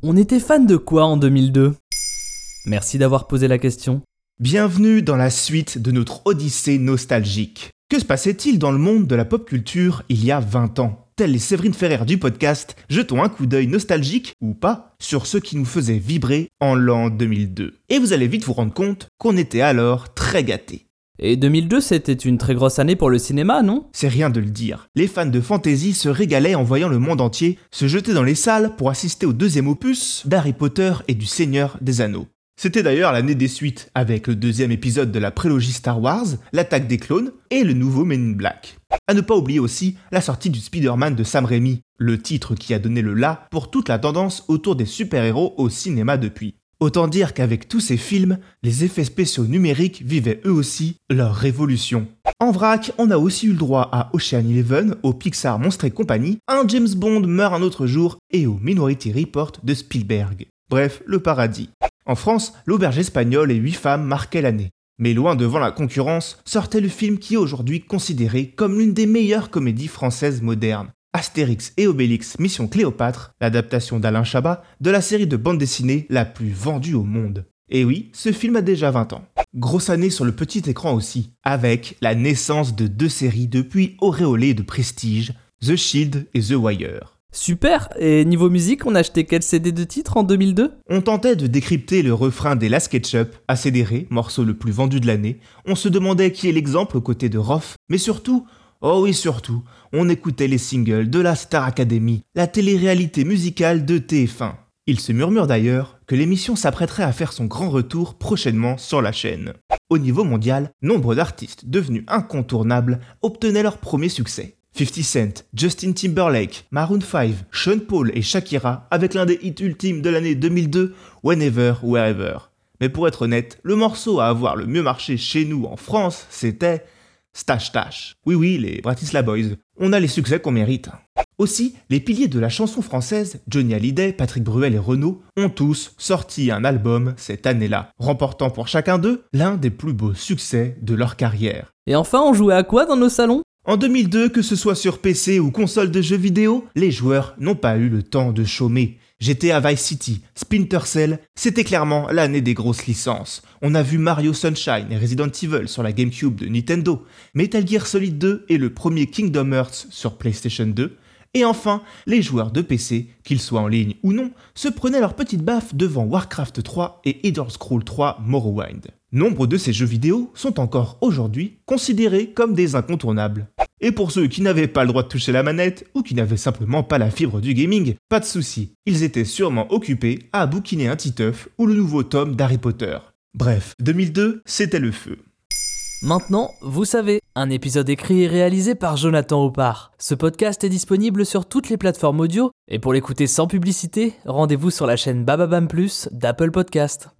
On était fan de quoi en 2002 Merci d'avoir posé la question. Bienvenue dans la suite de notre odyssée nostalgique. Que se passait-il dans le monde de la pop culture il y a 20 ans? Tels les Séverine Ferrer du podcast, jetons un coup d'œil nostalgique, ou pas, sur ce qui nous faisait vibrer en l'an 2002. Et vous allez vite vous rendre compte qu'on était alors très gâtés. Et 2002, c'était une très grosse année pour le cinéma, non? C'est rien de le dire. Les fans de fantasy se régalaient en voyant le monde entier se jeter dans les salles pour assister au deuxième opus d'Harry Potter et du Seigneur des Anneaux. C'était d'ailleurs l'année des suites, avec le deuxième épisode de la prélogie Star Wars, l'attaque des clones et le nouveau Men in Black. À ne pas oublier aussi la sortie du Spider-Man de Sam Raimi, le titre qui a donné le la pour toute la tendance autour des super-héros au cinéma depuis. Autant dire qu'avec tous ces films, les effets spéciaux numériques vivaient eux aussi leur révolution. En vrac, on a aussi eu le droit à Ocean Eleven, au Pixar Monstre et compagnie, un James Bond meurt un autre jour et au Minority Report de Spielberg. Bref, le paradis. En France, l'auberge espagnole et huit femmes marquaient l'année. Mais loin devant la concurrence, sortait le film qui est aujourd'hui considéré comme l'une des meilleures comédies françaises modernes. Astérix et Obélix Mission Cléopâtre, l'adaptation d'Alain Chabat de la série de bande dessinée la plus vendue au monde. Et oui, ce film a déjà 20 ans. Grosse année sur le petit écran aussi, avec la naissance de deux séries depuis auréolées de prestige, The Shield et The Wire. Super Et niveau musique, on a acheté quel CD de titre en 2002 On tentait de décrypter le refrain des Last Ketchup, Acédéré, morceau le plus vendu de l'année. On se demandait qui est l'exemple aux côtés de Roth, mais surtout, oh oui surtout, on écoutait les singles de la Star Academy, la télé-réalité musicale de TF1. Il se murmure d'ailleurs que l'émission s'apprêterait à faire son grand retour prochainement sur la chaîne. Au niveau mondial, nombre d'artistes devenus incontournables obtenaient leur premier succès. 50 Cent, Justin Timberlake, Maroon 5, Sean Paul et Shakira avec l'un des hits ultimes de l'année 2002, Whenever, Wherever. Mais pour être honnête, le morceau à avoir le mieux marché chez nous en France, c'était Stash Tash. Oui oui, les Bratislava Boys. On a les succès qu'on mérite. Aussi, les piliers de la chanson française, Johnny Hallyday, Patrick Bruel et Renaud, ont tous sorti un album cette année-là, remportant pour chacun d'eux l'un des plus beaux succès de leur carrière. Et enfin, on jouait à quoi dans nos salons? En 2002, que ce soit sur PC ou console de jeux vidéo, les joueurs n'ont pas eu le temps de chômer. GTA Vice City, Splinter Cell, c'était clairement l'année des grosses licences. On a vu Mario Sunshine et Resident Evil sur la GameCube de Nintendo, Metal Gear Solid 2 et le premier Kingdom Hearts sur PlayStation 2, et enfin, les joueurs de PC, qu'ils soient en ligne ou non, se prenaient leur petite baffe devant Warcraft 3 et Elder Scrolls 3 Morrowind. Nombre de ces jeux vidéo sont encore aujourd'hui considérés comme des incontournables. Et pour ceux qui n'avaient pas le droit de toucher la manette ou qui n'avaient simplement pas la fibre du gaming, pas de souci, ils étaient sûrement occupés à bouquiner un Titeuf ou le nouveau tome d'Harry Potter. Bref, 2002, c'était le feu. Maintenant, vous savez, un épisode écrit et réalisé par Jonathan Opar. Ce podcast est disponible sur toutes les plateformes audio, et pour l'écouter sans publicité, rendez-vous sur la chaîne Bababam Plus d'Apple Podcast.